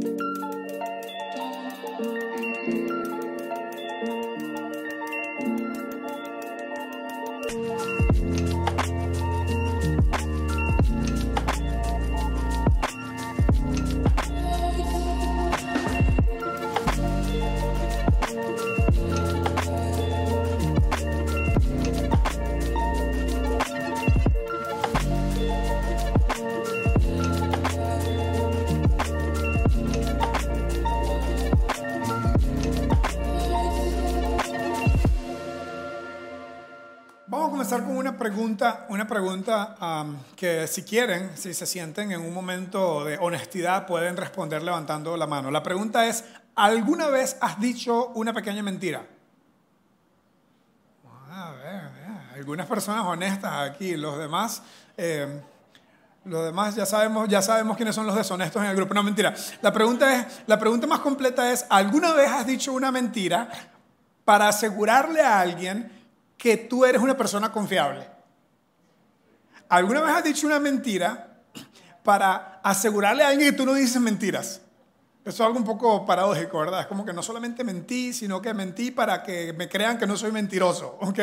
Vamos comenzar con una pregunta, una pregunta am, que si quieren, si se sienten en un momento de honestidad, pueden responder levantando la mano. La pregunta es, ¿alguna vez has dicho una pequeña mentira? A ver, algunas personas honestas aquí, los demás... eh, los demás ya sabemos, ya sabemos quiénes son los deshonestos en el grupo. No, mentira. La pregunta, es, la pregunta más completa es, ¿alguna vez has dicho una mentira para asegurarle a alguien que tú eres una persona confiable? ¿Alguna vez has dicho una mentira para asegurarle a alguien que tú no dices mentiras? Eso es algo un poco paradójico, ¿verdad? Es como que no solamente mentí, sino que mentí para que me crean que no soy mentiroso, ¿ok?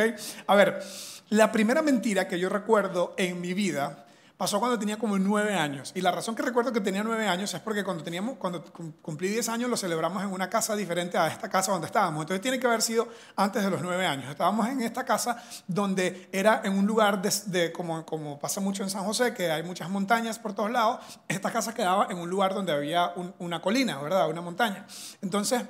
A ver, la primera mentira que yo recuerdo en mi vida pasó cuando tenía como nueve años. Y la razón que recuerdo que tenía nueve años es porque cuando, teníamos, cuando cum- cumplí diez años lo celebramos en una casa diferente a esta casa donde estábamos. Entonces tiene que haber sido antes de los nueve años. Estábamos en esta casa donde era en un lugar de, como, como pasa mucho en San José, que hay muchas montañas por todos lados. Esta casa quedaba en un lugar donde había un- una colina, ¿verdad? Una montaña. Entonces...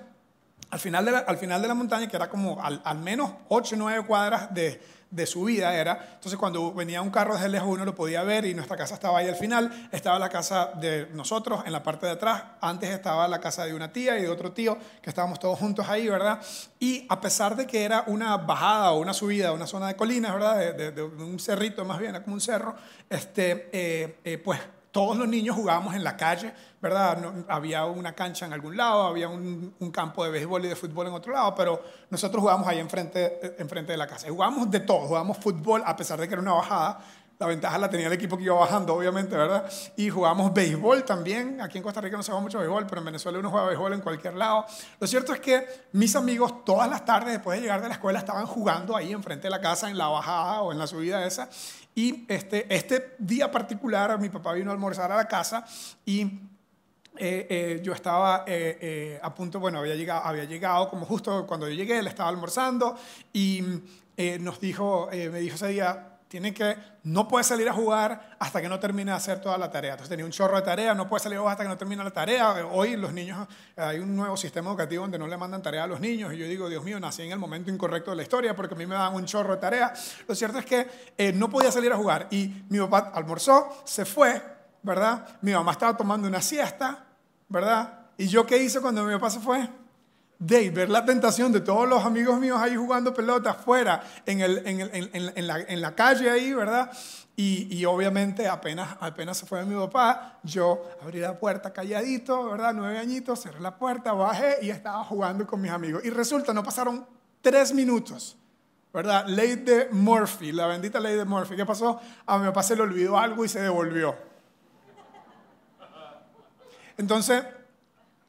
Al final, de la, al final de la montaña, que era como al, al menos 8 o 9 cuadras de, de subida, era. Entonces, cuando venía un carro desde lejos, uno lo podía ver y nuestra casa estaba ahí al final. Estaba la casa de nosotros en la parte de atrás. Antes estaba la casa de una tía y de otro tío, que estábamos todos juntos ahí, ¿verdad? Y a pesar de que era una bajada o una subida, una zona de colinas, ¿verdad? De, de- un cerrito, más bien, era como un cerro, este, eh, eh, pues todos los niños jugábamos en la calle, ¿verdad? No- había una cancha en algún lado, había un, campo de béisbol y de fútbol en otro lado, pero nosotros jugábamos ahí enfrente, eh, enfrente de la casa. Y jugábamos de todo, jugábamos fútbol, a pesar de que era una bajada. La ventaja la tenía el equipo que iba bajando, obviamente, ¿verdad? Y jugábamos béisbol también. Aquí en Costa Rica no se juega mucho béisbol, pero en Venezuela uno juega béisbol en cualquier lado. Lo cierto es que mis amigos todas las tardes después de llegar de la escuela estaban jugando ahí enfrente de la casa, en la bajada o en la subida esa. Y este, este día particular, mi papá vino a almorzar a la casa y eh, eh, yo estaba eh, a punto, bueno, había llegado, había llegado como justo cuando yo llegué, él estaba almorzando y nos dijo, me dijo ese día, tiene que, no puede salir a jugar hasta que no termine de hacer toda la tarea. Entonces tenía un chorro de tarea, no puede salir hasta que no termine la tarea. Hoy los niños, hay un nuevo sistema educativo donde no le mandan tarea a los niños y yo digo, Dios mío, nací en el momento incorrecto de la historia porque a mí me daban un chorro de tarea. Lo cierto es que eh, no podía salir a jugar y mi papá almorzó, se fue, ¿verdad? Mi mamá estaba tomando una siesta, ¿verdad? ¿Y yo qué hice cuando mi papá se fue? De ver la tentación de todos los amigos míos ahí jugando pelota afuera, en, el, en, el- en la, en la calle ahí, ¿verdad? Y, y obviamente apenas, apenas se fue mi papá, yo abrí la puerta calladito, ¿verdad? Nueve añitos, cerré la puerta, bajé y estaba jugando con mis amigos. Y resulta, no pasaron tres minutos, ¿verdad? Ley de Murphy, la bendita ley de Murphy. ¿Qué pasó? A mi papá se le olvidó algo y se devolvió. Entonces,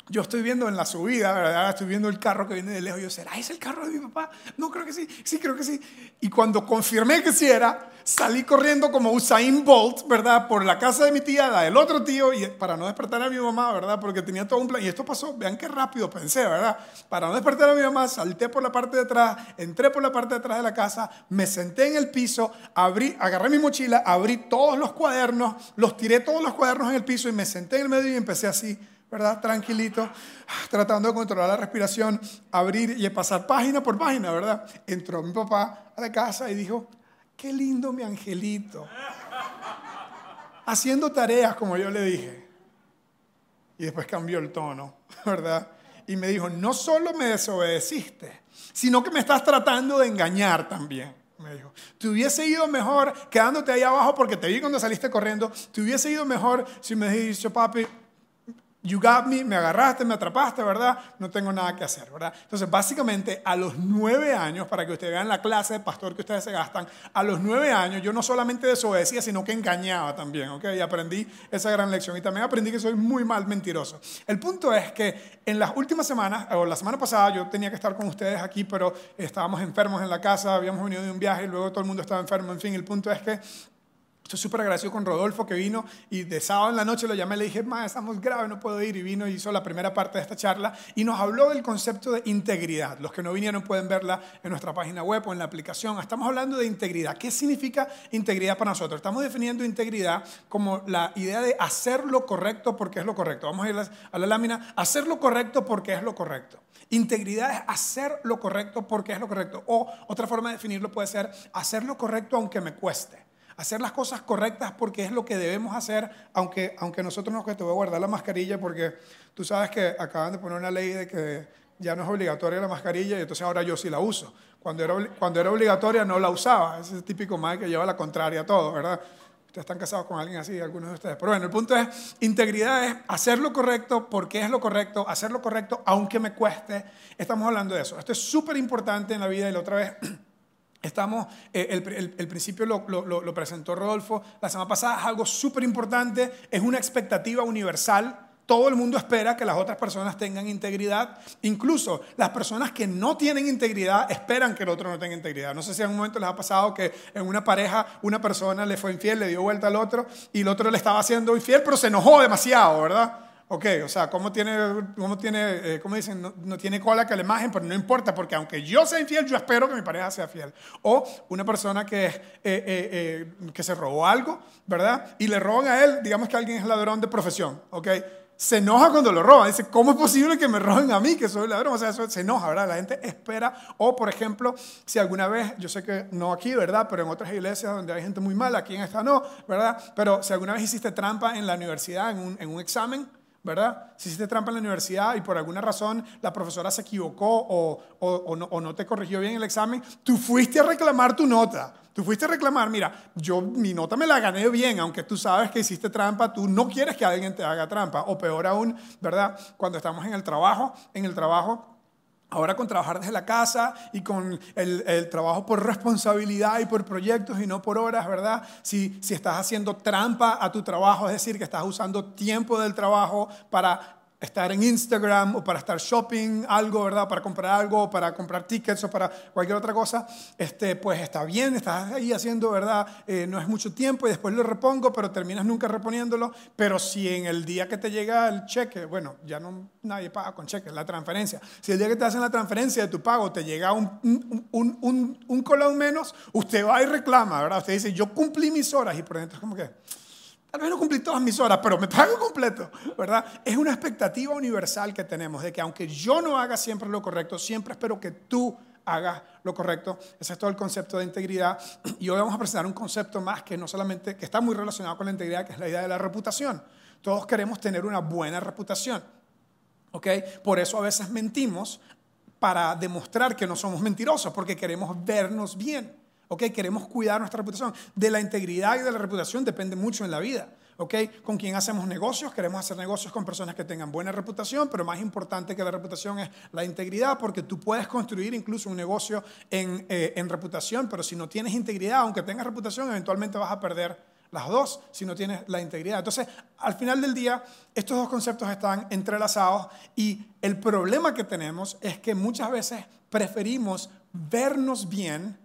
yo estoy viendo en la subida, ¿verdad? Estoy viendo el carro que viene de lejos. Yo, ¿será ese el carro de mi papá? No, creo que sí. Sí, creo que sí. Y cuando confirmé que sí era, salí corriendo como Usain Bolt, ¿verdad? Por la casa de mi tía, la del otro tío, y para no despertar a mi mamá, ¿verdad? Porque tenía todo un plan. Y esto pasó, vean qué rápido pensé, ¿verdad? Para no despertar a mi mamá, salté por la parte de atrás, entré por la parte de atrás de la casa, me senté en el piso, abrí, agarré mi mochila, abrí todos los cuadernos, los tiré todos los cuadernos en el piso y me senté en el medio y empecé así. ¿Verdad? Tranquilito, tratando de controlar la respiración, abrir y pasar página por página, ¿verdad? Entró mi papá a la casa y dijo, qué lindo mi angelito. Haciendo tareas, como yo le dije. Y después cambió el tono, ¿verdad? Y me dijo, no solo me desobedeciste, sino que me estás tratando de engañar también. Me dijo, te hubiese ido mejor quedándote ahí abajo porque te vi cuando saliste corriendo. Te hubiese ido mejor si me hubiese dicho, papi, You got me, me agarraste, me atrapaste, ¿verdad? No tengo nada que hacer, ¿verdad? Entonces, básicamente, a los nueve años, para que ustedes vean la clase de pastor que ustedes se gastan, a los nueve años yo no solamente desobedecía, sino que engañaba también, ¿ok? Y aprendí esa gran lección. Y también aprendí que soy muy mal mentiroso. El punto es que en las últimas semanas, o la semana pasada, yo tenía que estar con ustedes aquí, pero estábamos enfermos en la casa, habíamos venido de un viaje y luego todo el mundo estaba enfermo. En fin, el punto es que Estoy súper agradecido con Rodolfo que vino y de sábado en la noche lo llamé, le dije, ma, estamos graves, no puedo ir. Y vino y hizo la primera parte de esta charla y nos habló del concepto de integridad. Los que no vinieron pueden verla en nuestra página web o en la aplicación. Estamos hablando de integridad. ¿Qué significa integridad para nosotros? Estamos definiendo integridad como la idea de hacer lo correcto porque es lo correcto. Vamos a ir a la lámina, hacer lo correcto porque es lo correcto. Integridad es hacer lo correcto porque es lo correcto. O otra forma de definirlo puede ser hacer lo correcto aunque me cueste hacer las cosas correctas porque es lo que debemos hacer, aunque, aunque nosotros nos que te voy a guardar la mascarilla porque tú sabes que acaban de poner una ley de que ya no es obligatoria la mascarilla y entonces ahora yo sí la uso. Cuando era, cuando era obligatoria no la usaba. Ese es típico mal que lleva la contraria a todo, ¿verdad? Ustedes están casados con alguien así, algunos de ustedes. Pero bueno, el punto es, integridad es hacer lo correcto porque es lo correcto, hacer lo correcto aunque me cueste. Estamos hablando de eso. Esto es súper importante en la vida y la otra vez Estamos, eh, el, principio lo, presentó Rodolfo la semana pasada, es algo súper importante, es una expectativa universal. Todo el mundo espera que las otras personas tengan integridad. Incluso las personas que no tienen integridad esperan que el otro no tenga integridad. No sé si en un momento les ha pasado que en una pareja una persona le fue infiel, le dio vuelta al otro y el otro le estaba haciendo infiel, pero se enojó demasiado, ¿verdad? Ok, o sea, ¿cómo tiene, cómo tiene, eh, cómo dicen? No, tiene cola que la imagen, pero no importa, porque aunque yo sea infiel, yo espero que mi pareja sea fiel. O una persona que, eh, eh, que se robó algo, ¿verdad? Y le roban a él, digamos que alguien es ladrón de profesión, ¿ok? Se enoja cuando lo roban. Dice, ¿cómo es posible que me roben a mí, que soy ladrón? O sea, eso se enoja, ¿verdad? La gente espera. O, por ejemplo, si alguna vez, yo sé que no aquí, ¿verdad? Pero en otras iglesias donde hay gente muy mala, aquí en esta no, ¿verdad? Pero si alguna vez hiciste trampa en la universidad, en un, en un examen, ¿verdad? Si hiciste trampa en la universidad y por alguna razón la profesora se equivocó o, o, no, no, te corrigió bien el examen, tú fuiste a reclamar tu nota. Tú fuiste a reclamar, mira, yo mi nota me la gané bien, aunque tú sabes que hiciste trampa, tú no quieres que alguien te haga trampa. O peor aún, ¿verdad? Cuando estamos en el trabajo, en el trabajo Ahora con trabajar desde la casa y con el, trabajo por responsabilidad y por proyectos y no por horas, ¿verdad? Si, si estás haciendo trampa a tu trabajo, es decir, que estás usando tiempo del trabajo para estar en Instagram o para estar shopping algo, ¿verdad? Para comprar algo, para comprar tickets o para cualquier otra cosa, este, pues está bien, estás ahí haciendo, ¿verdad? Eh, no es mucho tiempo y después lo repongo, pero terminas nunca reponiéndolo. Pero si en el día que te llega el cheque, bueno, ya no nadie paga con cheque, la transferencia. Si el día que te hacen la transferencia de tu pago te llega un, un, un, un colón menos, usted va y reclama, ¿verdad? Usted dice, yo cumplí mis horas y por dentro es como que Tal vez no cumplí todas mis horas, pero me pago completo, ¿verdad? Es una expectativa universal que tenemos de que aunque yo no haga siempre lo correcto, siempre espero que tú hagas lo correcto. Ese es todo el concepto de integridad. Y hoy vamos a presentar un concepto más que no solamente, que está muy relacionado con la integridad, que es la idea de la reputación. Todos queremos tener una buena reputación. ¿Ok? Por eso a veces mentimos para demostrar que no somos mentirosos, porque queremos vernos bien. ¿Ok? Queremos cuidar nuestra reputación. De la integridad y de la reputación depende mucho en la vida, ¿ok? Con quién hacemos negocios, queremos hacer negocios con personas que tengan buena reputación, pero más importante que la reputación es la integridad, porque tú puedes construir incluso un negocio en, eh, en reputación, pero si no tienes integridad, aunque tengas reputación, eventualmente vas a perder las dos si no tienes la integridad. Entonces, al final del día, estos dos conceptos están entrelazados y el problema que tenemos es que muchas veces preferimos vernos bien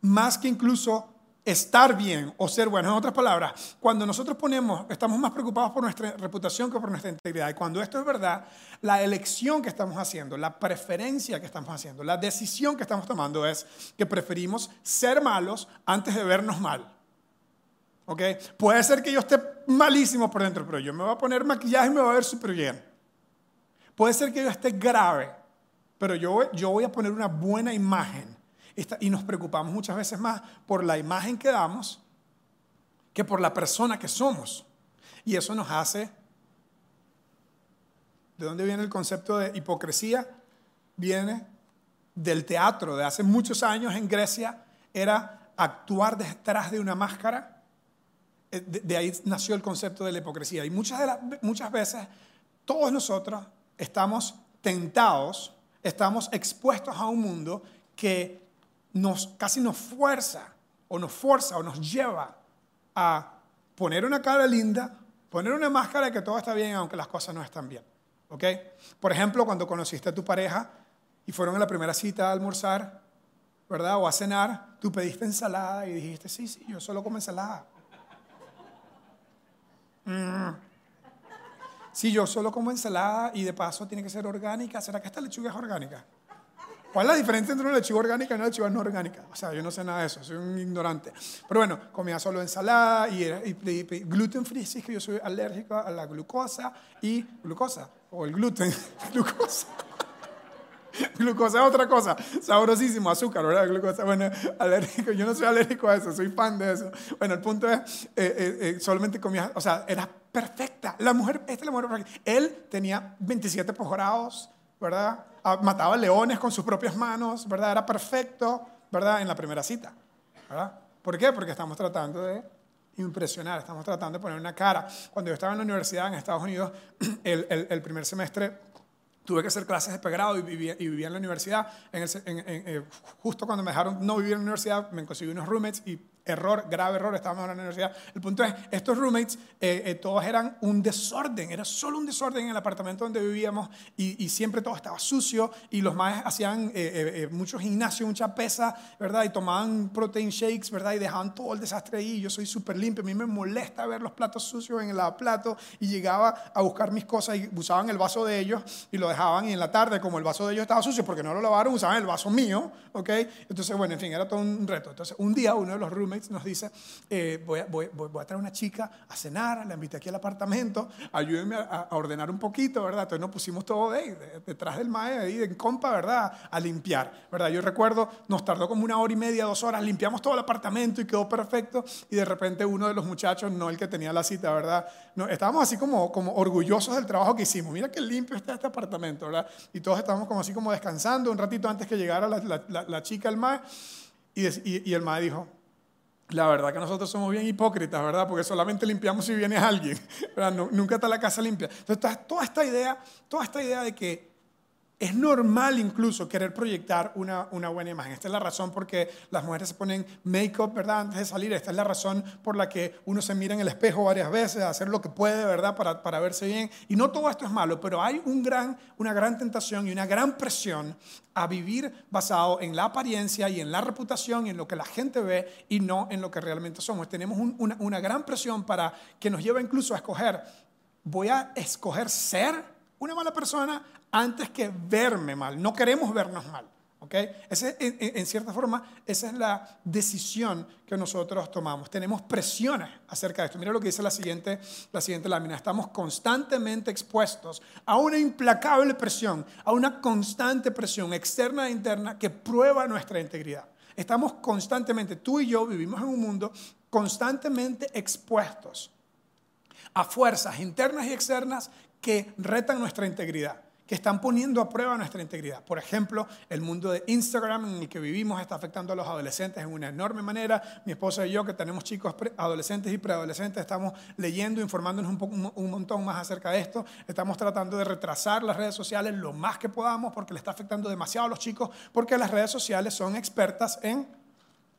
más que incluso estar bien o ser bueno. En otras palabras, cuando nosotros ponemos, estamos más preocupados por nuestra reputación que por nuestra integridad. Y cuando esto es verdad, la elección que estamos haciendo, la preferencia que estamos haciendo, la decisión que estamos tomando es que preferimos ser malos antes de vernos mal. ¿Ok? Puede ser que yo esté malísimo por dentro, pero yo me voy a poner maquillaje y me voy a ver súper bien. Puede ser que yo esté grave, pero yo, yo voy a poner una buena imagen y nos preocupamos muchas veces más por la imagen que damos que por la persona que somos. Y eso nos hace... ¿De dónde viene el concepto de hipocresía? Viene del teatro de hace muchos años en Grecia. Era actuar detrás de una máscara. Eh, de, ahí nació el concepto de la hipocresía. Y muchas, de las, muchas veces todos nosotros estamos tentados, estamos expuestos a un mundo que nos, casi nos fuerza o nos fuerza o nos lleva a poner una cara linda, poner una máscara de que todo está bien aunque las cosas no están bien. ¿Ok? Por ejemplo, cuando conociste a tu pareja y fueron a la primera cita a almorzar, ¿verdad? O a cenar, tú pediste ensalada y dijiste, sí, sí, yo solo como ensalada. Mm. Sí, yo solo como ensalada y de paso tiene que ser orgánica. ¿Será que esta lechuga es orgánica? ¿Cuál es la diferencia entre una lechuga orgánica y una lechuga no orgánica? O sea, yo no sé nada de eso, soy un ignorante. Pero bueno, comía solo ensalada y, gluten free, sí que yo soy alérgico a la glucosa y glucosa, o el gluten, glucosa. Glucosa es otra cosa, sabrosísimo, azúcar, ¿verdad? Glucosa, bueno, alérgico, yo no soy alérgico a eso, soy fan de eso. Bueno, el punto es, eh, eh, eh, solamente comía, o sea, era perfecta. La mujer, esta es la mujer perfecta. Él tenía 27 posgrados, ¿verdad? Ah, mataba leones con sus propias manos, ¿verdad? Era perfecto, ¿verdad? En la primera cita, ¿verdad? ¿Por qué? Porque estamos tratando de impresionar, estamos tratando de poner una cara. Cuando yo estaba en la universidad en Estados Unidos, el, el, primer semestre tuve que hacer clases de pregrado y vivía, y vivía en la universidad. En eh, justo cuando me dejaron no vivir en la universidad, me conseguí unos roommates y error, grave error, estábamos en la universidad. El punto es, estos roommates, eh, eh, todos eran un desorden, era solo un desorden en el apartamento donde vivíamos y, siempre todo estaba sucio y los más hacían eh, mucho gimnasio, mucha pesa, ¿verdad? Y tomaban protein shakes, ¿verdad? Y dejaban todo el desastre ahí. Yo soy súper limpio, a mí me molesta ver los platos sucios en el lavaplato y llegaba a buscar mis cosas y usaban el vaso de ellos y lo dejaban y en la tarde, como el vaso de ellos estaba sucio porque no lo lavaron, usaban el vaso mío, ¿ok? Entonces, bueno, en fin, era todo un reto. Entonces, un día uno de los roommates nos dice, eh, voy, a, voy, a traer una chica a cenar, la invité aquí al apartamento, ayúdenme a, ordenar un poquito, ¿verdad? Entonces nos pusimos todo de, detrás del mae, ahí en compa, ¿verdad? A limpiar, ¿verdad? Yo recuerdo, nos tardó como una hora y media, dos horas, limpiamos todo el apartamento y quedó perfecto y de repente uno de los muchachos, no el que tenía la cita, ¿verdad? No, estábamos así como, como orgullosos del trabajo que hicimos. Mira qué limpio está este apartamento, ¿verdad? Y todos estábamos como así como descansando un ratito antes que llegara la, la, chica, el mae. Y, y, y el mae dijo, la verdad que nosotros somos bien hipócritas, ¿verdad? Porque solamente limpiamos si viene alguien, ¿verdad? nunca está la casa limpia. Entonces, toda esta idea, toda esta idea de que es normal incluso querer proyectar una, una, buena imagen. Esta es la razón por que las mujeres se ponen make-up, ¿verdad? Antes de salir. Esta es la razón por la que uno se mira en el espejo varias veces, hacer lo que puede, ¿verdad? Para, para verse bien. Y no todo esto es malo, pero hay un gran, una gran tentación y una gran presión a vivir basado en la apariencia y en la reputación y en lo que la gente ve y no en lo que realmente somos. Tenemos una, una gran presión para que nos lleva incluso a escoger, voy a escoger ser una mala persona antes que verme mal. No queremos vernos mal. ¿okay? Ese, en, cierta forma, esa es la decisión que nosotros tomamos. Tenemos presiones acerca de esto. Mira lo que dice la siguiente, la siguiente lámina. Estamos constantemente expuestos a una implacable presión, a una constante presión externa e interna que prueba nuestra integridad. Estamos constantemente, tú y yo vivimos en un mundo constantemente expuestos a fuerzas internas y externas que retan nuestra integridad, que están poniendo a prueba nuestra integridad. Por ejemplo, el mundo de Instagram en el que vivimos está afectando a los adolescentes en una enorme manera. Mi esposa y yo, que tenemos chicos adolescentes y preadolescentes, estamos leyendo, informándonos un, un montón más acerca de esto. Estamos tratando de retrasar las redes sociales lo más que podamos porque le está afectando demasiado a los chicos, porque las redes sociales son expertas en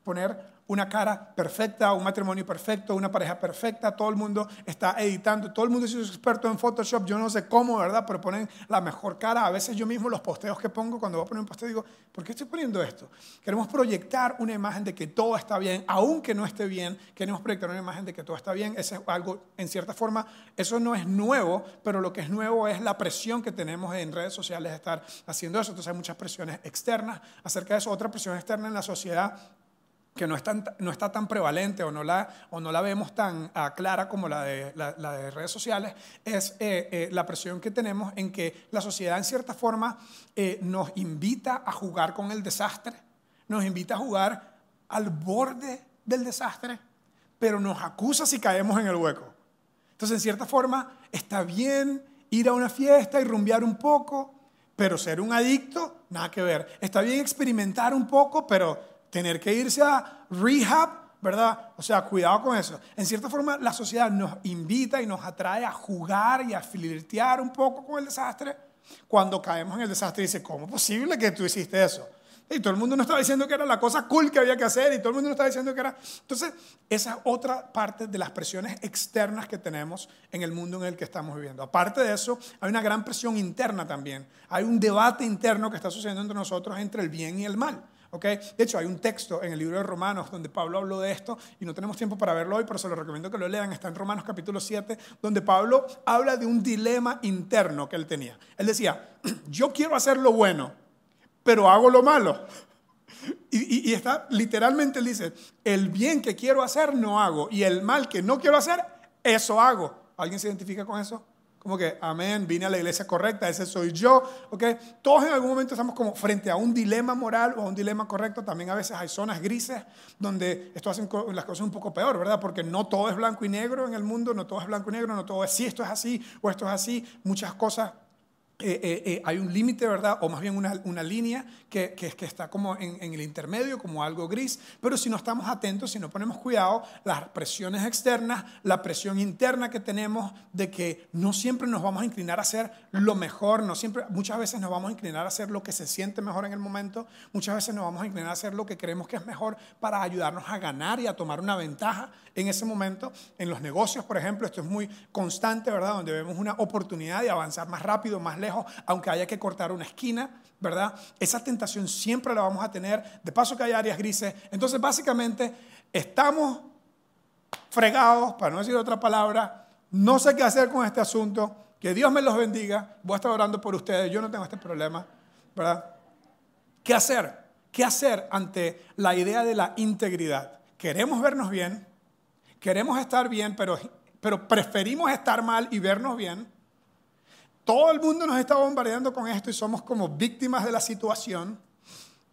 poner una cara perfecta, un matrimonio perfecto, una pareja perfecta, todo el mundo está editando, todo el mundo es experto en Photoshop, yo no sé cómo, ¿verdad? Pero ponen la mejor cara. A veces yo mismo los posteos que pongo, cuando voy a poner un posteo, digo, ¿por qué estoy poniendo esto? Queremos proyectar una imagen de que todo está bien, aunque no esté bien, queremos proyectar una imagen de que todo está bien. Eso es algo, en cierta forma, eso no es nuevo, pero lo que es nuevo es la presión que tenemos en redes sociales de estar haciendo eso. Entonces hay muchas presiones externas acerca de eso, otra presión externa en la sociedad que no, no está tan prevalente o no la, o no la vemos tan ah, clara como la de, la, de, redes sociales, es eh, eh, la presión que tenemos en que la sociedad en cierta forma eh, nos invita a jugar con el desastre, nos invita a jugar al borde del desastre, pero nos acusa si caemos en el hueco. Entonces, en cierta forma, está bien ir a una fiesta y rumbear un poco, pero ser un adicto, nada que ver. Está bien experimentar un poco, pero tener que irse a rehab, ¿verdad? O sea, cuidado con eso. En cierta forma, la sociedad nos invita y nos atrae a jugar y a flirtear un poco con el desastre. Cuando caemos en el desastre, dice, ¿cómo es posible que tú hiciste eso? Y todo el mundo nos estaba diciendo que era la cosa cool que había que hacer y todo el mundo nos estaba diciendo que era... Entonces, esa es otra parte de las presiones externas que tenemos en el mundo en el que estamos viviendo. Aparte de eso, hay una gran presión interna también. Hay un debate interno que está sucediendo entre nosotros entre el bien y el mal. ¿Okay? De hecho, hay un texto en el libro de Romanos donde Pablo habló de esto y no tenemos tiempo para verlo hoy, pero se lo recomiendo que lo lean. Está en Romanos capítulo 7, donde Pablo habla de un dilema interno que él tenía. Él decía, yo quiero hacer lo bueno, pero hago lo malo. Y, está, literalmente él dice, el bien que quiero hacer no hago y el mal que no quiero hacer, eso hago. ¿Alguien se identifica con eso? Como que, amén, vine a la iglesia correcta, ese soy yo, ¿ok? Todos en algún momento estamos como frente a un dilema moral o a un dilema correcto. También a veces hay zonas grises donde esto hace las cosas un poco peor, ¿verdad? Porque no todo es blanco y negro en el mundo, no todo es blanco y negro, no todo es si esto es así o esto es así. Muchas cosas eh, eh, eh, hay un límite, ¿verdad? O más bien una, una línea que, que, que, está como en, en, el intermedio, como algo gris. Pero si no estamos atentos, si no ponemos cuidado, las presiones externas, la presión interna que tenemos de que no siempre nos vamos a inclinar a hacer lo mejor, no siempre, muchas veces nos vamos a inclinar a hacer lo que se siente mejor en el momento, muchas veces nos vamos a inclinar a hacer lo que creemos que es mejor para ayudarnos a ganar y a tomar una ventaja en ese momento. En los negocios, por ejemplo, esto es muy constante, ¿verdad? Donde vemos una oportunidad de avanzar más rápido, más lejos aunque haya que cortar una esquina, ¿verdad? Esa tentación siempre la vamos a tener. De paso que hay áreas grises. Entonces, básicamente, estamos fregados, para no decir otra palabra. No sé qué hacer con este asunto. Que Dios me los bendiga. Voy a estar orando por ustedes. Yo no tengo este problema, ¿verdad? ¿Qué hacer? ¿Qué hacer ante la idea de la integridad? Queremos vernos bien, queremos estar bien, pero, pero preferimos estar mal y vernos bien. Todo el mundo nos está bombardeando con esto y somos como víctimas de la situación.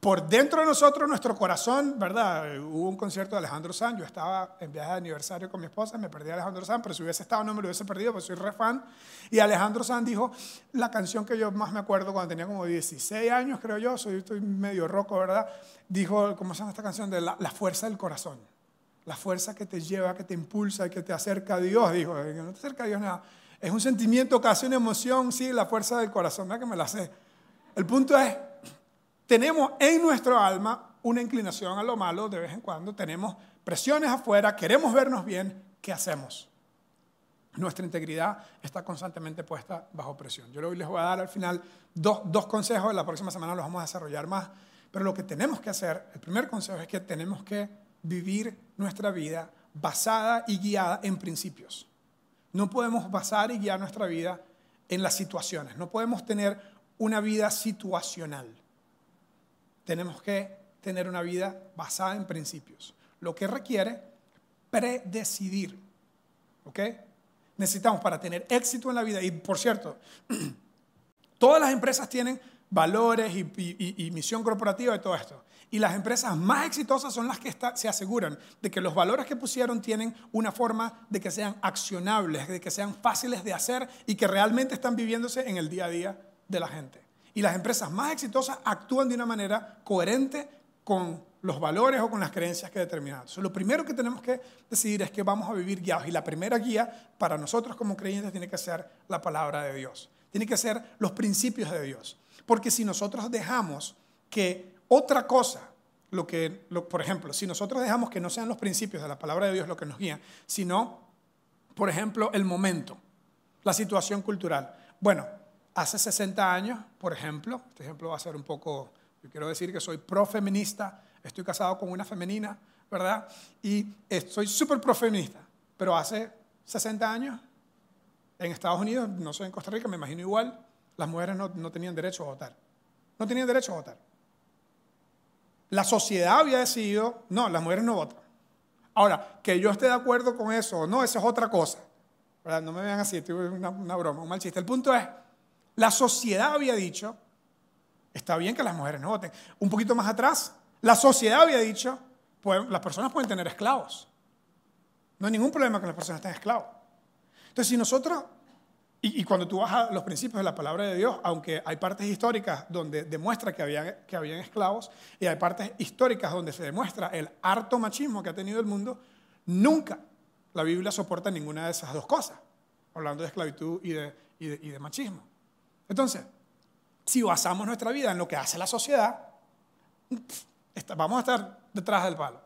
Por dentro de nosotros, nuestro corazón, ¿verdad? Hubo un concierto de Alejandro Sanz, yo estaba en viaje de aniversario con mi esposa, me perdí a Alejandro Sanz, pero si hubiese estado no me lo hubiese perdido, porque soy re fan. Y Alejandro Sanz dijo la canción que yo más me acuerdo cuando tenía como 16 años, creo yo, soy, estoy medio roco, ¿verdad? Dijo, ¿cómo se llama esta canción? De la, fuerza del corazón. La fuerza que te lleva, que te impulsa y que te acerca a Dios, dijo, no te acerca a Dios nada es un sentimiento, casi una emoción, sí, la fuerza del corazón, ¿verdad que me la sé? El punto es, tenemos en nuestro alma una inclinación a lo malo de vez en cuando, tenemos presiones afuera, queremos vernos bien, ¿qué hacemos? Nuestra integridad está constantemente puesta bajo presión. Yo hoy les voy a dar al final dos, dos consejos, la próxima semana los vamos a desarrollar más, pero lo que tenemos que hacer, el primer consejo es que tenemos que vivir nuestra vida basada y guiada en principios. No podemos basar y guiar nuestra vida en las situaciones. No podemos tener una vida situacional. Tenemos que tener una vida basada en principios. Lo que requiere predecidir. ¿Ok? Necesitamos para tener éxito en la vida. Y por cierto, todas las empresas tienen valores y, misión corporativa y todo esto. Y las empresas más exitosas son las que se aseguran de que los valores que pusieron tienen una forma de que sean accionables, de que sean fáciles de hacer y que realmente están viviéndose en el día a día de la gente. Y las empresas más exitosas actúan de una manera coherente con los valores o con las creencias que determinan. lo primero que tenemos que decidir es que vamos a vivir guiados. Y la primera guía para nosotros como creyentes tiene que ser la palabra de Dios. Tiene que ser los principios de Dios. Porque si nosotros dejamos que otra cosa, lo que, por ejemplo, si nosotros dejamos que no sean los principios de la palabra de Dios lo que nos guía, sino, por ejemplo, el momento, la situación cultural. Bueno, hace 60 años, por ejemplo, este ejemplo va a ser un poco, yo quiero decir que soy profeminista, estoy casado con una femenina, ¿verdad? Y soy súper profeminista, pero hace 60 años, en Estados Unidos, no soy en Costa Rica, me imagino igual, las mujeres no, no tenían derecho a votar. No tenían derecho a votar. La sociedad había decidido, no, las mujeres no votan. Ahora, que yo esté de acuerdo con eso o no, eso es otra cosa. No me vean así, estoy una, broma, un mal chiste. El punto es, la sociedad había dicho, está bien que las mujeres no voten. Un poquito más atrás, la sociedad había dicho, pues, las personas pueden tener esclavos. No hay ningún problema que las personas tengan esclavos. Entonces, si nosotros Y, y cuando tú vas a los principios de la palabra de Dios, aunque hay partes históricas donde demuestra que había, que habían esclavos y hay partes históricas donde se demuestra el harto machismo que ha tenido el mundo, nunca la Biblia soporta ninguna de esas dos cosas, hablando de esclavitud y de, y de, y de machismo. Entonces, si basamos nuestra vida en lo que hace la sociedad, vamos a estar detrás del palo.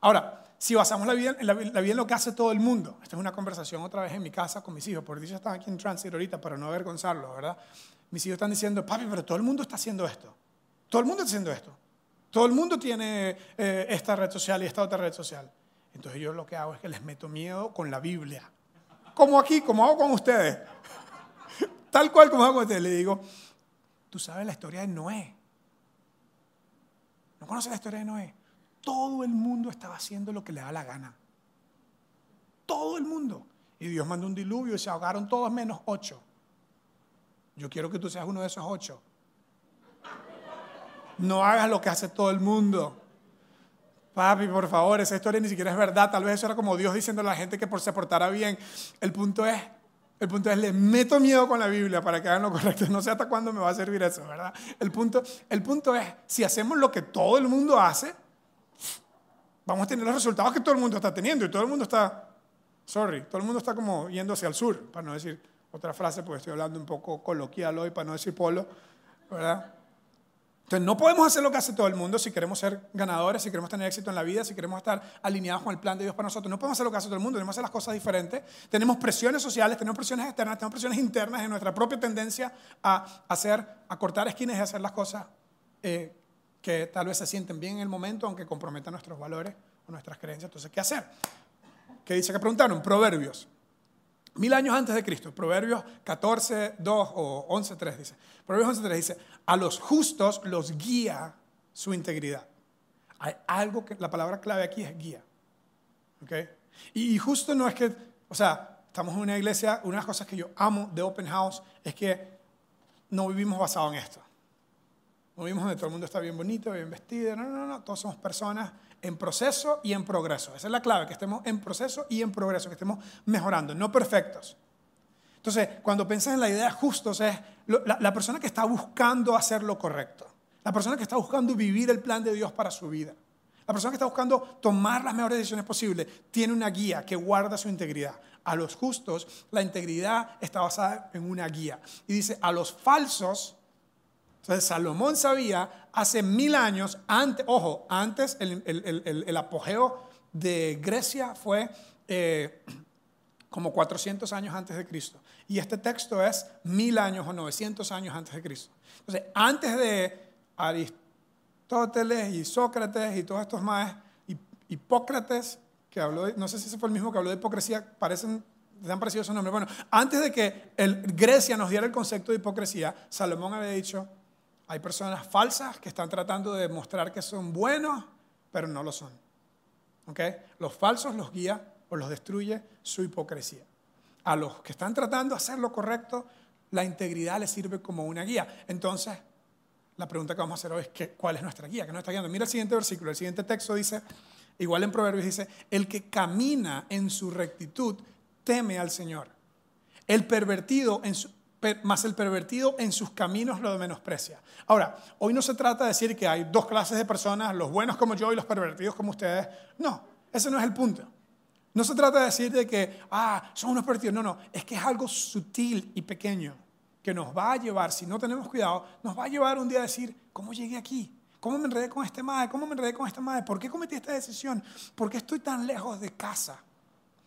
Ahora, si basamos la vida, la, la vida en lo que hace todo el mundo, esta es una conversación otra vez en mi casa con mis hijos, porque ellos están aquí en Transit ahorita para no avergonzarlos, ¿verdad? Mis hijos están diciendo, papi, pero todo el mundo está haciendo esto. Todo el mundo está haciendo esto. Todo el mundo tiene eh, esta red social y esta otra red social. Entonces yo lo que hago es que les meto miedo con la Biblia. Como aquí, como hago con ustedes. Tal cual como hago con ustedes. Le digo, tú sabes la historia de Noé. ¿No conoces la historia de Noé? Todo el mundo estaba haciendo lo que le da la gana. Todo el mundo. Y Dios mandó un diluvio y se ahogaron todos menos ocho. Yo quiero que tú seas uno de esos ocho. No hagas lo que hace todo el mundo. Papi, por favor, esa historia ni siquiera es verdad. Tal vez eso era como Dios diciendo a la gente que por se portara bien. El punto es, el punto es, le meto miedo con la Biblia para que hagan lo correcto. No sé hasta cuándo me va a servir eso, ¿verdad? El punto, el punto es, si hacemos lo que todo el mundo hace, vamos a tener los resultados que todo el mundo está teniendo. Y todo el mundo está, sorry, todo el mundo está como yendo hacia el sur, para no decir otra frase, porque estoy hablando un poco coloquial hoy, para no decir polo, ¿verdad? Entonces, no podemos hacer lo que hace todo el mundo si queremos ser ganadores, si queremos tener éxito en la vida, si queremos estar alineados con el plan de Dios para nosotros. No podemos hacer lo que hace todo el mundo, tenemos que hacer las cosas diferentes. Tenemos presiones sociales, tenemos presiones externas, tenemos presiones internas en nuestra propia tendencia a hacer, a cortar esquinas y hacer las cosas eh, que tal vez se sienten bien en el momento, aunque comprometan nuestros valores o nuestras creencias. Entonces, ¿qué hacer? ¿Qué dice que preguntaron? Proverbios. Mil años antes de Cristo, Proverbios 14, 2 o 11, 3 dice. Proverbios 11, 3 dice, a los justos los guía su integridad. Hay algo que, la palabra clave aquí es guía. ¿Ok? Y, y justo no es que, o sea, estamos en una iglesia, una de las cosas que yo amo de Open House es que no vivimos basado en esto. No vivimos donde todo el mundo está bien bonito, bien vestido. No, no, no, todos somos personas en proceso y en progreso. Esa es la clave, que estemos en proceso y en progreso, que estemos mejorando, no perfectos. Entonces, cuando piensas en la idea de justos, es la, la, persona que está buscando hacer lo correcto, la persona que está buscando vivir el plan de Dios para su vida, la persona que está buscando tomar las mejores decisiones posibles, tiene una guía que guarda su integridad. A los justos, la integridad está basada en una guía. Y dice, a los falsos, entonces Salomón sabía hace mil años, antes, ojo, antes el, apogeo de Grecia fue eh, como 400 años antes de Cristo. Y este texto es mil años o 900 años antes de Cristo. Entonces, antes de Aristóteles y Sócrates y todos estos más, Hipócrates, que habló, de, no sé si ese fue el mismo que habló de hipocresía, parecen, han parecido esos nombres. Bueno, antes de que Grecia nos diera el concepto de hipocresía, Salomón había dicho, hay personas falsas que están tratando de demostrar que son buenos, pero no lo son. ¿Okay? Los falsos los guía o los destruye su hipocresía. A los que están tratando de hacer lo correcto, la integridad les sirve como una guía. Entonces, la pregunta que vamos a hacer hoy es ¿cuál es nuestra guía? ¿Qué nos está guiando? Mira el siguiente versículo. El siguiente texto dice, igual en Proverbios dice, el que camina en su rectitud teme al Señor. El pervertido en su, más el pervertido en sus caminos lo menosprecia. Ahora, hoy no se trata de decir que hay dos clases de personas, los buenos como yo y los pervertidos como ustedes. No, ese no es el punto. No se trata de decir de que, ah, son unos pervertidos. No, no, es que es algo sutil y pequeño que nos va a llevar, si no tenemos cuidado, nos va a llevar un día a decir, ¿cómo llegué aquí? ¿Cómo me enredé con este madre? ¿Cómo me enredé con esta madre? ¿Por qué cometí esta decisión? ¿Por qué estoy tan lejos de casa?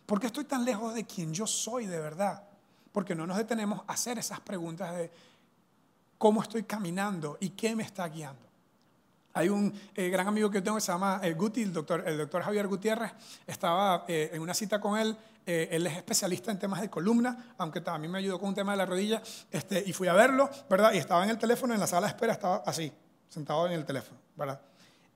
¿Por qué estoy tan lejos de quien yo soy de verdad? Porque no nos detenemos a hacer esas preguntas de cómo estoy caminando y qué me está guiando. Hay un eh, gran amigo que yo tengo que se llama eh, Guti, el doctor, el doctor Javier Gutiérrez. Estaba eh, en una cita con él. Él es especialista en temas de columna, aunque también me ayudó con un tema de la rodilla. Este, y fui a verlo, ¿verdad? Y estaba en el teléfono, en la sala de espera, estaba así, sentado en el teléfono, ¿verdad?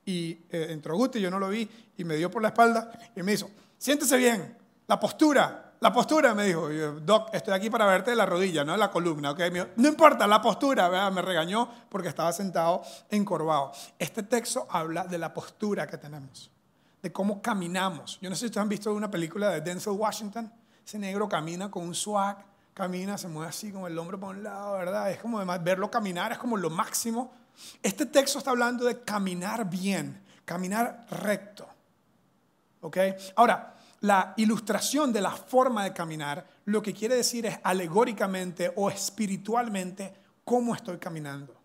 Y entró Guti, yo no lo vi, y me dio por la espalda y me hizo, siéntese bien, la postura, la postura, me dijo, Doc, estoy aquí para verte la rodilla, no la columna. ¿okay? Me dijo, no importa, la postura, ¿verdad? me regañó porque estaba sentado encorvado. Este texto habla de la postura que tenemos, de cómo caminamos. Yo no sé si ustedes han visto una película de Denzel Washington. Ese negro camina con un swag, camina, se mueve así con el hombro para un lado, ¿verdad? Es como además verlo caminar, es como lo máximo. Este texto está hablando de caminar bien, caminar recto. ¿Ok? Ahora, la ilustración de la forma de caminar lo que quiere decir es alegóricamente o espiritualmente cómo estoy caminando.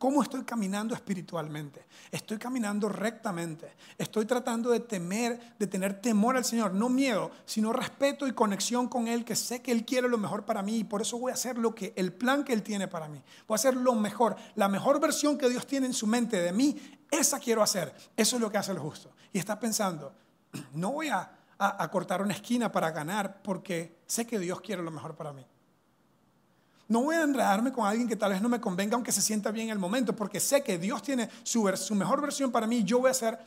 ¿Cómo estoy caminando espiritualmente? Estoy caminando rectamente. Estoy tratando de temer, de tener temor al Señor, no miedo, sino respeto y conexión con Él, que sé que Él quiere lo mejor para mí y por eso voy a hacer lo que el plan que Él tiene para mí. Voy a hacer lo mejor, la mejor versión que Dios tiene en su mente de mí, esa quiero hacer. Eso es lo que hace el justo. Y está pensando, no voy a, a cortar una esquina para ganar porque sé que Dios quiere lo mejor para mí. No voy a enredarme con alguien que tal vez no me convenga aunque se sienta bien en el momento, porque sé que Dios tiene su, su mejor versión para mí y yo voy a hacer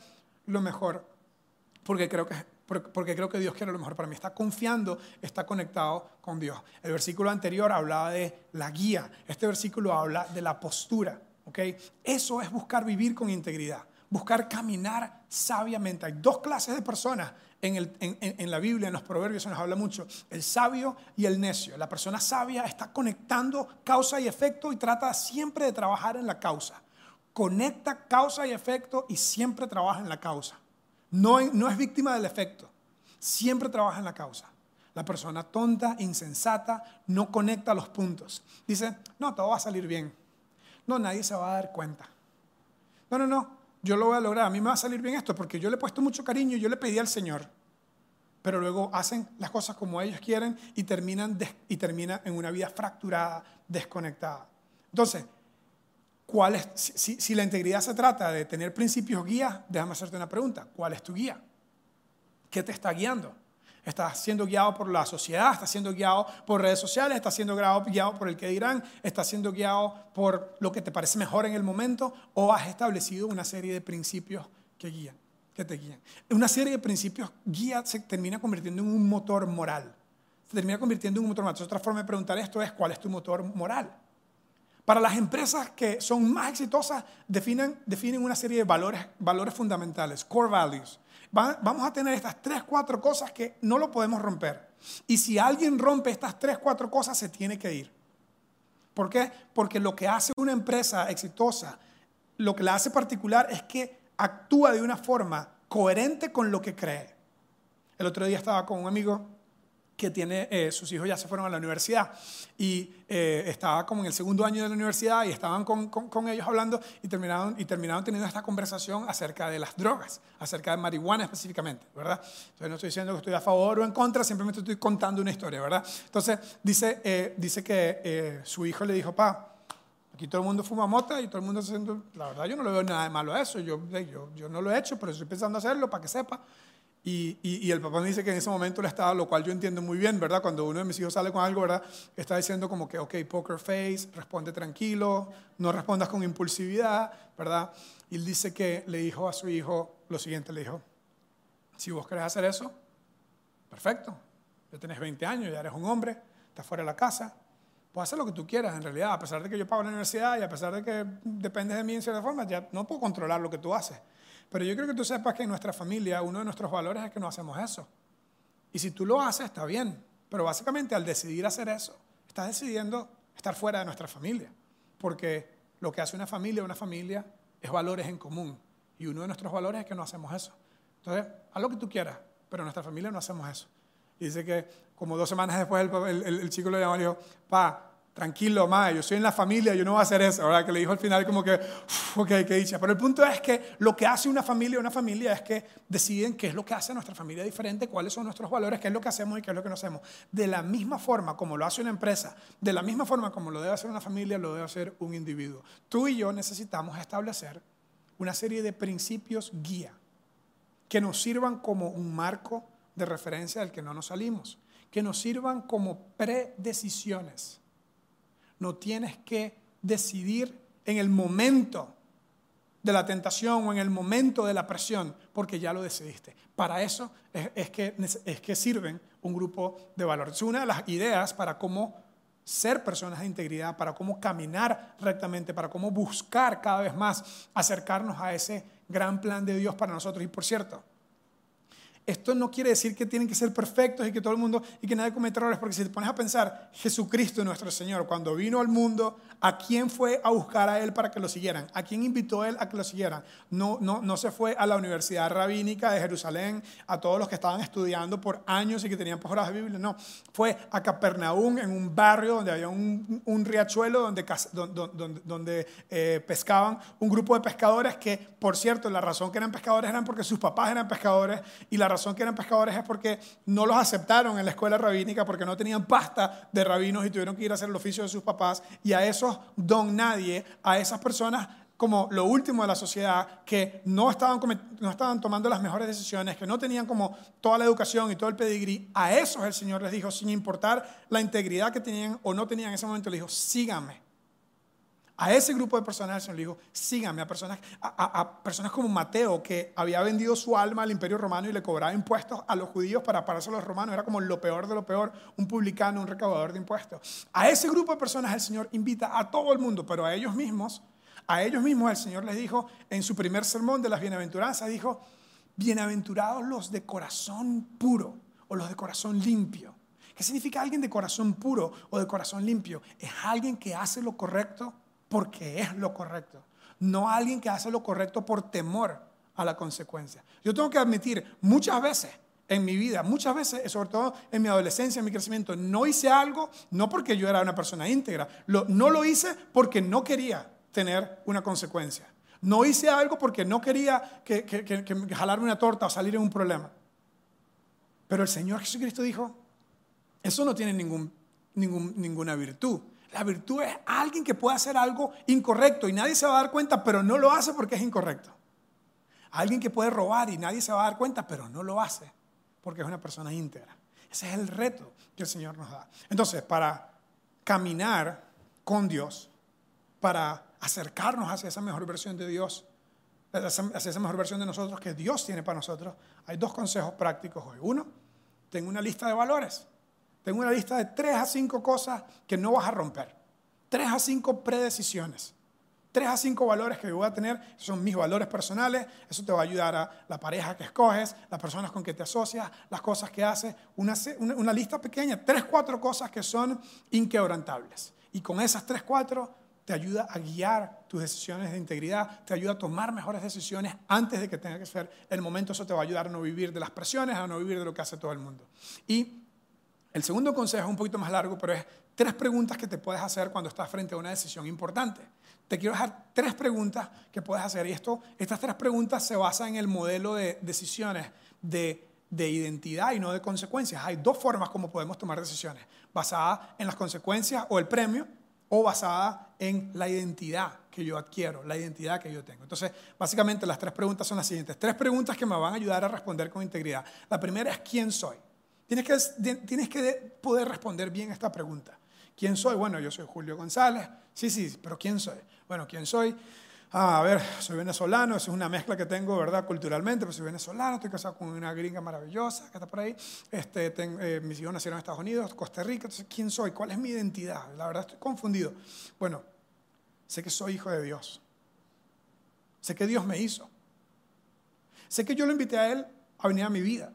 lo mejor porque creo, que, porque creo que Dios quiere lo mejor para mí. Está confiando, está conectado con Dios. El versículo anterior hablaba de la guía. Este versículo habla de la postura. ¿okay? Eso es buscar vivir con integridad, buscar caminar sabiamente. Hay dos clases de personas en, la Biblia, en los proverbios se nos habla mucho, el sabio y el necio. La persona sabia está conectando causa y efecto y trata siempre de trabajar en la causa. Conecta causa y efecto y siempre trabaja en la causa. No, no es víctima del efecto, siempre trabaja en la causa. La persona tonta, insensata, no conecta los puntos. Dice, no, todo va a salir bien. No, nadie se va a dar cuenta. No, no, no, yo lo voy a lograr, a mí me va a salir bien esto porque yo le he puesto mucho cariño y yo le pedí al Señor. Pero luego hacen las cosas como ellos quieren y terminan, y terminan en una vida fracturada, desconectada. Entonces, ¿cuál es, si, si la integridad se trata de tener principios guías, déjame hacerte una pregunta. ¿Cuál es tu guía? ¿Qué te está guiando? Estás siendo guiado por la sociedad, estás siendo guiado por redes sociales, estás siendo guiado por el que dirán, estás siendo guiado por lo que te parece mejor en el momento o has establecido una serie de principios que guían, que te guían. Una serie de principios guía se termina convirtiendo en un motor moral. Se termina convirtiendo en un motor moral. otra forma de preguntar esto es, ¿cuál es tu motor moral? Para las empresas que son más exitosas, definen, definen una serie de valores, valores fundamentales, core values vamos a tener estas tres, cuatro cosas que no lo podemos romper. Y si alguien rompe estas tres, cuatro cosas, se tiene que ir. ¿Por qué? Porque lo que hace una empresa exitosa, lo que la hace particular es que actúa de una forma coherente con lo que cree. El otro día estaba con un amigo que tiene, eh, sus hijos ya se fueron a la universidad y eh, estaba como en el segundo año de la universidad y estaban con, con, ellos hablando y terminaron, y terminaron teniendo esta conversación acerca de las drogas, acerca de marihuana específicamente, ¿verdad? Entonces no estoy diciendo que estoy a favor o en contra, simplemente estoy contando una historia, ¿verdad? Entonces dice, eh, dice que su hijo le dijo, pa, Aquí todo el mundo fuma mota y todo el mundo se siente, la verdad yo no le veo nada de malo a eso, yo, yo, yo no lo he hecho, pero estoy pensando hacerlo para que sepa. Y, el papá me dice que en ese momento le estaba, lo cual yo entiendo muy bien, ¿verdad? Cuando uno de mis hijos sale con algo, ¿verdad? Está diciendo como que, ok, poker face, responde tranquilo, no respondas con impulsividad, ¿verdad? Y él dice que le dijo a su hijo lo siguiente, le dijo, si vos querés hacer eso, perfecto, ya tenés 20 años, ya eres un hombre, estás fuera de la casa, puedes hacer lo que tú quieras en realidad, a pesar de que yo pago la universidad y a pesar de que dependes de mí en cierta forma, ya no puedo controlar lo que tú haces. Pero yo creo que tú sepas que en nuestra familia uno de nuestros valores es que no hacemos eso. Y si tú lo haces, está bien. Pero básicamente al decidir hacer eso, estás decidiendo estar fuera de nuestra familia. Porque lo que hace una familia, una familia, es valores en común. Y uno de nuestros valores es que no hacemos eso. Entonces, haz lo que tú quieras, pero en nuestra familia no hacemos eso. Y dice que como dos semanas después el, el chico le llamó y dijo, pa, tranquilo, ma, yo soy en la familia, yo no voy a hacer eso, ¿verdad? Que le dijo al final como que, ok, qué dicha. Pero el punto es que lo que hace una familia, una familia es que deciden qué es lo que hace nuestra familia diferente, cuáles son nuestros valores, qué es lo que hacemos y qué es lo que no hacemos. De la misma forma como lo hace una empresa, de la misma forma como lo debe hacer una familia, lo debe hacer un individuo. Tú y yo necesitamos establecer una serie de principios guía que nos sirvan como un marco de referencia del que no nos salimos, que nos sirvan como predecisiones no tienes que decidir en el momento de la tentación o en el momento de la presión, porque ya lo decidiste. Para eso es, que, es que sirven un grupo de valores. Es una de las ideas para cómo ser personas de integridad, para cómo caminar rectamente, para cómo buscar cada vez más acercarnos a ese gran plan de Dios para nosotros. Y por cierto, Esto no quiere decir que tienen que ser perfectos y que todo el mundo y que nadie cometa errores, porque si te pones a pensar, Jesucristo nuestro Señor, cuando vino al mundo, ¿a quién fue a buscar a Él para que lo siguieran? ¿A quién invitó Él a que lo siguieran? No, no, no se fue a la Universidad Rabínica de Jerusalén, a todos los que estaban estudiando por años y que tenían posgrados de Biblia, no. Fue a Capernaum, en un barrio donde había un, un riachuelo donde, donde, donde eh, pescaban un grupo de pescadores que, por cierto, la razón que eran pescadores eran porque sus papás eran pescadores y la razón que eran pescadores es porque no los aceptaron en la escuela rabínica porque no tenían pasta de rabinos y tuvieron que ir a hacer el oficio de sus papás. Y a esos don nadie, a esas personas como lo último de la sociedad, que no estaban, no estaban tomando las mejores decisiones, que no tenían como toda la educación y todo el pedigrí, a esos el Señor les dijo, sin importar la integridad que tenían o no tenían en ese momento, les dijo, síganme. A ese grupo de personas el Señor le dijo, síganme, a personas, a, personas como Mateo, que había vendido su alma al imperio romano y le cobraba impuestos a los judíos para pararse a los romanos, era como lo peor de lo peor, un publicano, un recaudador de impuestos. A ese grupo de personas el Señor invita a todo el mundo, pero a ellos mismos, a ellos mismos el Señor les dijo en su primer sermón de las bienaventuranzas, dijo, bienaventurados los de corazón puro o los de corazón limpio. ¿Qué significa alguien de corazón puro o de corazón limpio? Es alguien que hace lo correcto porque es lo correcto, no alguien que hace lo correcto por temor a la consecuencia. Yo tengo que admitir, muchas veces en mi vida, muchas veces, sobre todo en mi adolescencia, en mi crecimiento, no hice algo, no porque yo era una persona íntegra, no lo hice porque no quería tener una consecuencia. No hice algo porque no quería que, jalarme una torta o salir en un problema. Pero el Señor Jesucristo dijo, eso no tiene ningún, ninguna virtud. La virtud es alguien que puede hacer algo incorrecto y nadie se va a dar cuenta, pero no lo hace porque es incorrecto. Alguien que puede robar y nadie se va a dar cuenta, pero no lo hace porque es una persona íntegra. Ese es el reto que el Señor nos da. Entonces, para caminar con Dios, para acercarnos hacia esa mejor versión de Dios, hacia esa mejor versión de nosotros que Dios tiene para nosotros, hay dos consejos prácticos hoy. Uno, tengo una lista de valores. Tengo una lista de tres a cinco cosas que no vas a romper. Tres a cinco predecisiones. Tres a cinco valores que voy a tener. son mis valores personales. Eso te va a ayudar a la pareja que escoges, las personas con que te asocias, las cosas que haces. Una, una, lista pequeña. Tres, cuatro cosas que son inquebrantables. Y con esas tres, cuatro te ayuda a guiar tus decisiones de integridad, te ayuda a tomar mejores decisiones antes de que tenga que ser el momento. Eso te va a ayudar a no vivir de las presiones, a no vivir de lo que hace todo el mundo. Y el segundo consejo es un poquito más largo, pero es tres preguntas que te puedes hacer cuando estás frente a una decisión importante. Te quiero dejar tres preguntas que puedes hacer y esto, estas tres preguntas se basan en el modelo de decisiones de, de identidad y no de consecuencias. Hay dos formas como podemos tomar decisiones, basada en las consecuencias o el premio o basada en la identidad que yo adquiero, la identidad que yo tengo. Entonces, básicamente las tres preguntas son las siguientes. Tres preguntas que me van a ayudar a responder con integridad. La primera es ¿quién soy? Tienes que, tienes que poder responder bien esta pregunta. ¿Quién soy? Bueno, yo soy Julio González. Sí, sí, pero ¿quién soy? Bueno, ¿quién soy? Ah, a ver, soy venezolano, eso es una mezcla que tengo, ¿verdad? Culturalmente, pero soy venezolano, estoy casado con una gringa maravillosa que está por ahí. Este, eh, mis hijos nacieron en Estados Unidos, Costa Rica. Entonces, ¿quién soy? ¿Cuál es mi identidad? La verdad estoy confundido. Bueno, sé que soy hijo de Dios. Sé que Dios me hizo. Sé que yo lo invité a Él a venir a mi vida.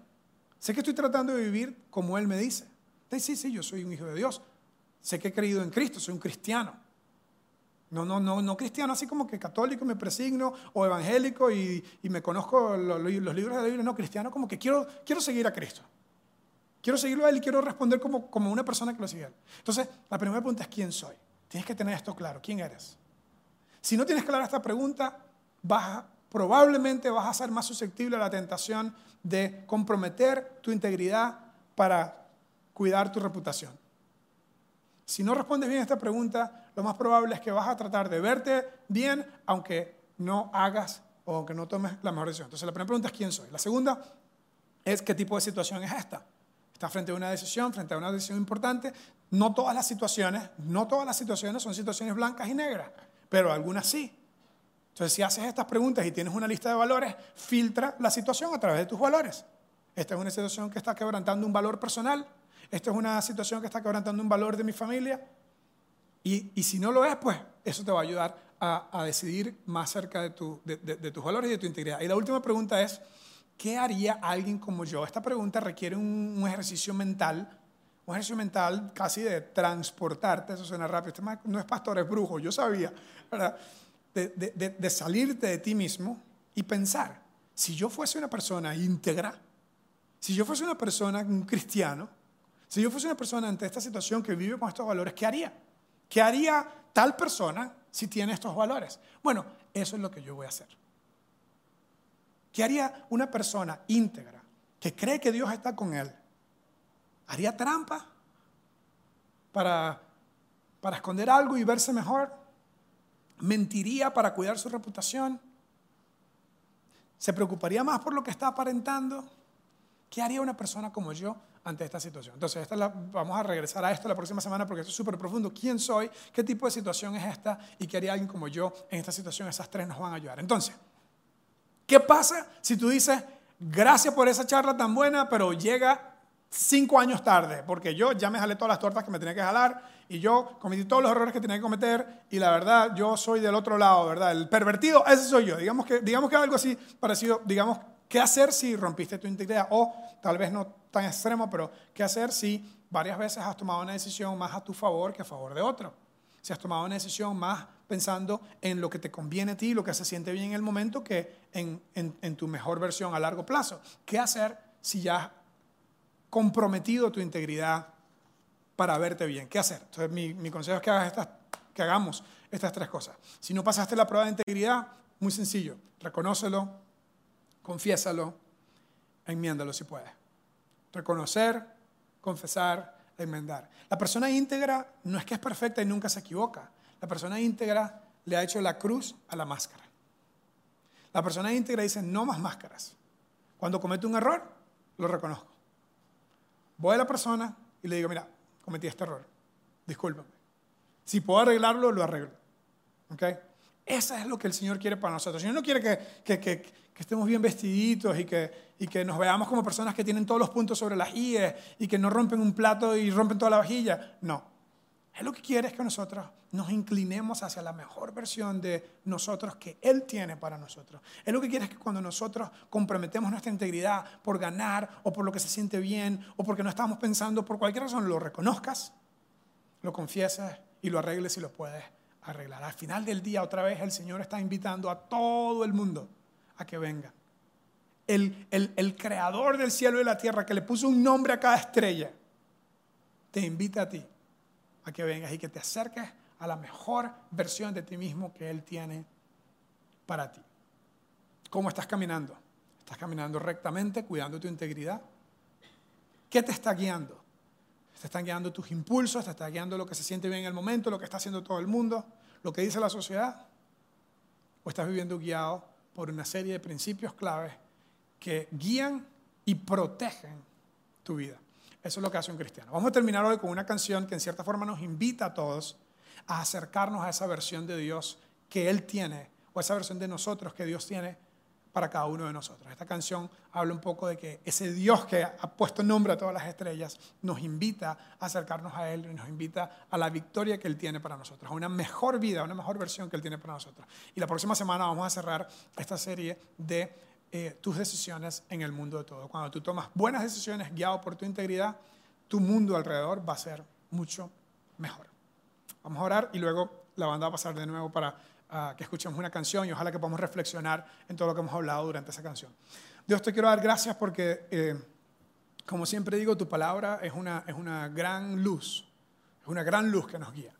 Sé que estoy tratando de vivir como Él me dice. Sí, sí, yo soy un hijo de Dios. Sé que he creído en Cristo, soy un cristiano. No, no, no, no cristiano así como que católico me presigno o evangélico y, me conozco los, libros de la Biblia. No, cristiano como que quiero, quiero seguir a Cristo. Quiero seguirlo a Él y quiero responder como, como una persona que lo sigue. Entonces, la primera pregunta es ¿quién soy? Tienes que tener esto claro. ¿Quién eres? Si no tienes clara esta pregunta, vas a probablemente vas a ser más susceptible a la tentación de comprometer tu integridad para cuidar tu reputación. Si no respondes bien a esta pregunta, lo más probable es que vas a tratar de verte bien, aunque no hagas o aunque no tomes la mejor decisión. Entonces, la primera pregunta es quién soy. La segunda es qué tipo de situación es esta. Estás frente a una decisión, frente a una decisión importante. No todas las situaciones, no todas las situaciones son situaciones blancas y negras, pero algunas sí. Entonces, si haces estas preguntas y tienes una lista de valores, filtra la situación a través de tus valores. Esta es una situación que está quebrantando un valor personal. Esta es una situación que está quebrantando un valor de mi familia. Y, si no lo es, pues eso te va a ayudar a, decidir más cerca de, tus valores y de tu integridad. Y la última pregunta es, ¿qué haría alguien como yo? Esta pregunta requiere un, ejercicio mental, un ejercicio mental casi de transportarte, eso suena rápido, este no es pastor, es brujo, yo sabía, ¿verdad? De, de, de salirte de ti mismo y pensar, si yo fuese una persona íntegra, si yo fuese una persona, un cristiano, si yo fuese una persona ante esta situación que vive con estos valores, ¿qué haría? ¿Qué haría tal persona si tiene estos valores? Bueno, eso es lo que yo voy a hacer. ¿Qué haría una persona íntegra que cree que Dios está con él? ¿Haría trampa para, para esconder algo y verse mejor? ¿Mentiría para cuidar su reputación? ¿Se preocuparía más por lo que está aparentando? ¿Qué haría una persona como yo ante esta situación? Entonces, esta vamos a regresar a esto la próxima semana porque esto es súper profundo. ¿Quién soy? ¿Qué tipo de situación es esta? ¿Y qué haría alguien como yo en esta situación? Esas tres nos van a ayudar. Entonces, ¿qué pasa si tú dices, gracias por esa charla tan buena, pero llega cinco años tarde? Porque yo ya me jalé todas las tortas que me tenía que jalar y yo cometí todos los errores que tenía que cometer y la verdad yo soy del otro lado, ¿verdad? El pervertido, ese soy yo. Digamos que, digamos que algo así parecido, digamos ¿Qué hacer si rompiste tu integridad? O tal vez no tan extremo, pero ¿qué hacer si varias veces has tomado una decisión más a tu favor que a favor de otro? Si has tomado una decisión más pensando en lo que te conviene a ti, lo que se siente bien en el momento, que en, en, tu mejor versión a largo plazo. ¿Qué hacer si ya comprometido tu integridad para verte bien? ¿Qué hacer? Entonces, mi, mi consejo es que, hagas estas, que hagamos estas tres cosas. Si no pasaste la prueba de integridad, muy sencillo, reconócelo, confiésalo, enmiéndalo si puedes. Reconocer, confesar, enmendar. La persona íntegra no es que es perfecta y nunca se equivoca. La persona íntegra le ha hecho la cruz a la máscara. La persona íntegra dice, no más máscaras. Cuando comete un error, lo reconozco. Voy a la persona y le digo, mira, cometí este error. Discúlpame. Si puedo arreglarlo, lo arreglo. ¿Ok? Eso es lo que el Señor quiere para nosotros. El Señor no quiere que, estemos bien vestiditos y que, y que nos veamos como personas que tienen todos los puntos sobre las IES y que no rompen un plato y rompen toda la vajilla. No. Él lo que quiere es que nosotros nos inclinemos hacia la mejor versión de nosotros que Él tiene para nosotros. Él lo que quiere es que cuando nosotros comprometemos nuestra integridad por ganar o por lo que se siente bien o porque no estamos pensando por cualquier razón, lo reconozcas, lo confieses y lo arregles si lo puedes arreglar. Al final del día, otra vez, el Señor está invitando a todo el mundo a que venga. El, el, creador del cielo y la tierra, que le puso un nombre a cada estrella, te invita a ti que vengas y que te acerques a la mejor versión de ti mismo que Él tiene para ti. ¿Cómo estás caminando? ¿Estás caminando rectamente, cuidando tu integridad? ¿Qué te está guiando? Te están guiando tus impulsos, te está guiando lo que se siente bien en el momento, lo que está haciendo todo el mundo, lo que dice la sociedad. O estás viviendo guiado por una serie de principios claves que guían y protegen tu vida. Eso es lo que hace un cristiano. Vamos a terminar hoy con una canción que en cierta forma nos invita a todos a acercarnos a esa versión de Dios que Él tiene, o esa versión de nosotros que Dios tiene para cada uno de nosotros. Esta canción habla un poco de que ese Dios que ha puesto nombre a todas las estrellas nos invita a acercarnos a Él y nos invita a la victoria que Él tiene para nosotros, a una mejor vida, a una mejor versión que Él tiene para nosotros. Y la próxima semana vamos a cerrar esta serie de eh, tus decisiones en el mundo de todo. Cuando tú tomas buenas decisiones guiado por tu integridad, tu mundo alrededor va a ser mucho mejor. Vamos a orar y luego la banda va a pasar de nuevo para que escuchemos una canción y ojalá que podamos reflexionar en todo lo que hemos hablado durante esa canción. Dios, te quiero dar gracias porque, eh, como siempre digo, tu palabra es una, es una gran luz, es una gran luz que nos guía.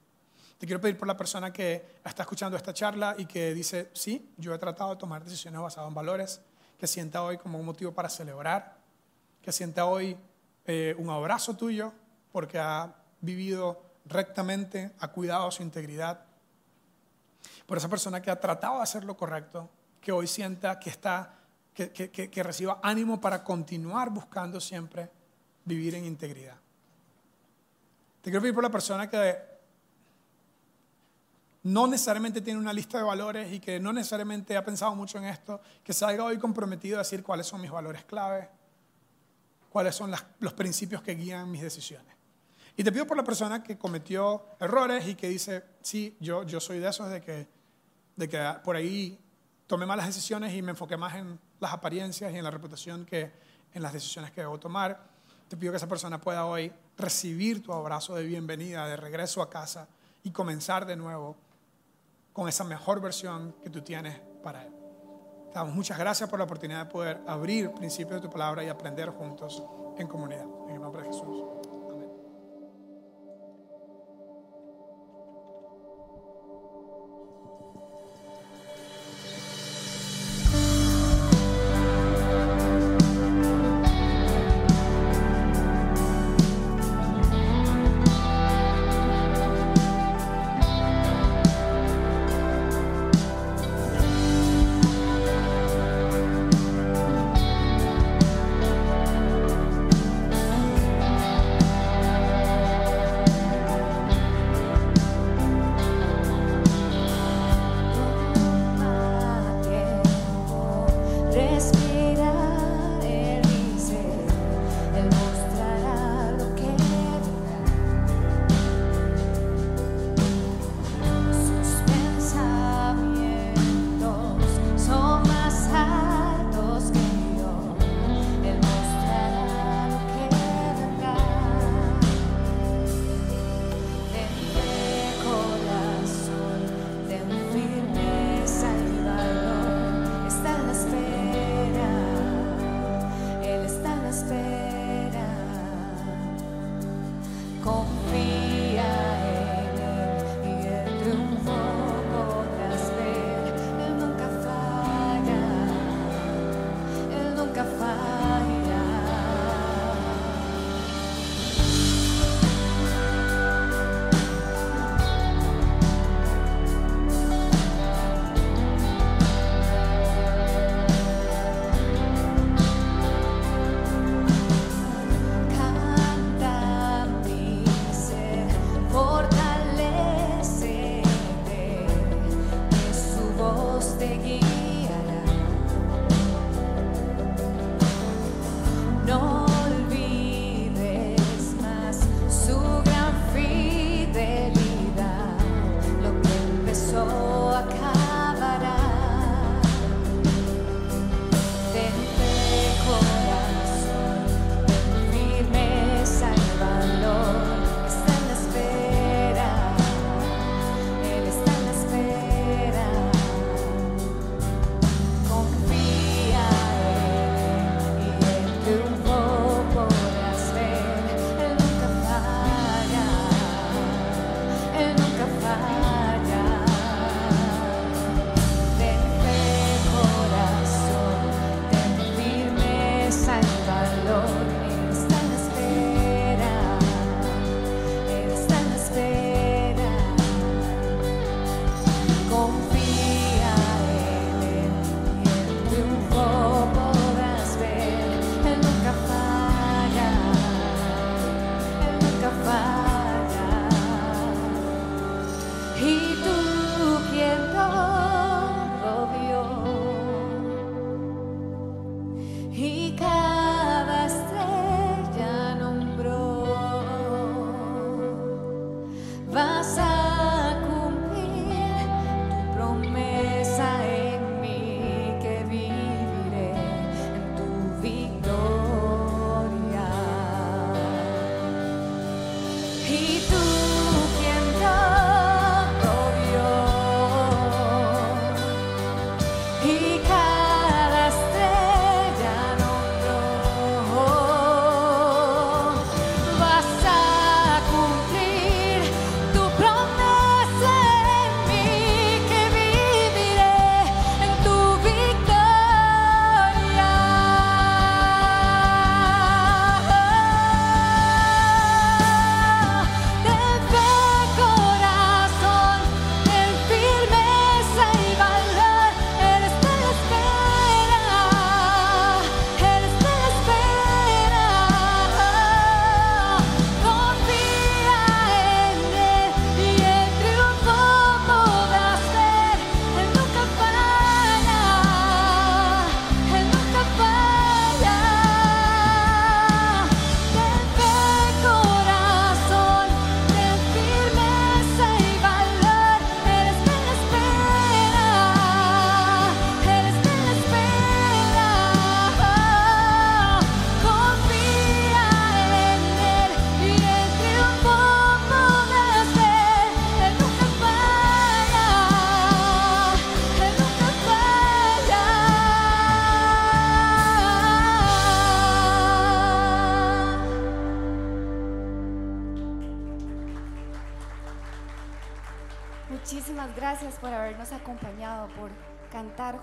Te quiero pedir por la persona que está escuchando esta charla y que dice, sí, yo he tratado de tomar decisiones basadas en valores, que sienta hoy como un motivo para celebrar, que sienta hoy eh, un abrazo tuyo porque ha vivido rectamente, ha cuidado su integridad, por esa persona que ha tratado de hacer lo correcto, que hoy sienta que está, que, que, reciba ánimo para continuar buscando siempre vivir en integridad. Te quiero pedir por la persona que no necesariamente tiene una lista de valores y que no necesariamente ha pensado mucho en esto, que salga hoy comprometido a decir cuáles son mis valores clave, cuáles son los principios que guían mis decisiones. Y te pido por la persona que cometió errores y que dice, sí, yo, yo soy de esos de que, de que por ahí tomé malas decisiones y me enfoqué más en las apariencias y en la reputación que en las decisiones que debo tomar. Te pido que esa persona pueda hoy recibir tu abrazo de bienvenida, de regreso a casa y comenzar de nuevo con esa mejor versión que tú tienes para Él. Te damos muchas gracias por la oportunidad de poder abrir principios de tu palabra y aprender juntos en comunidad. En el nombre de Jesús.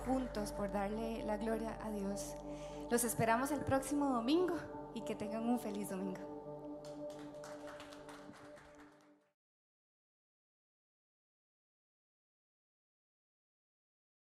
Juntos, por darle la gloria a Dios. Los esperamos el próximo domingo y que tengan un feliz domingo.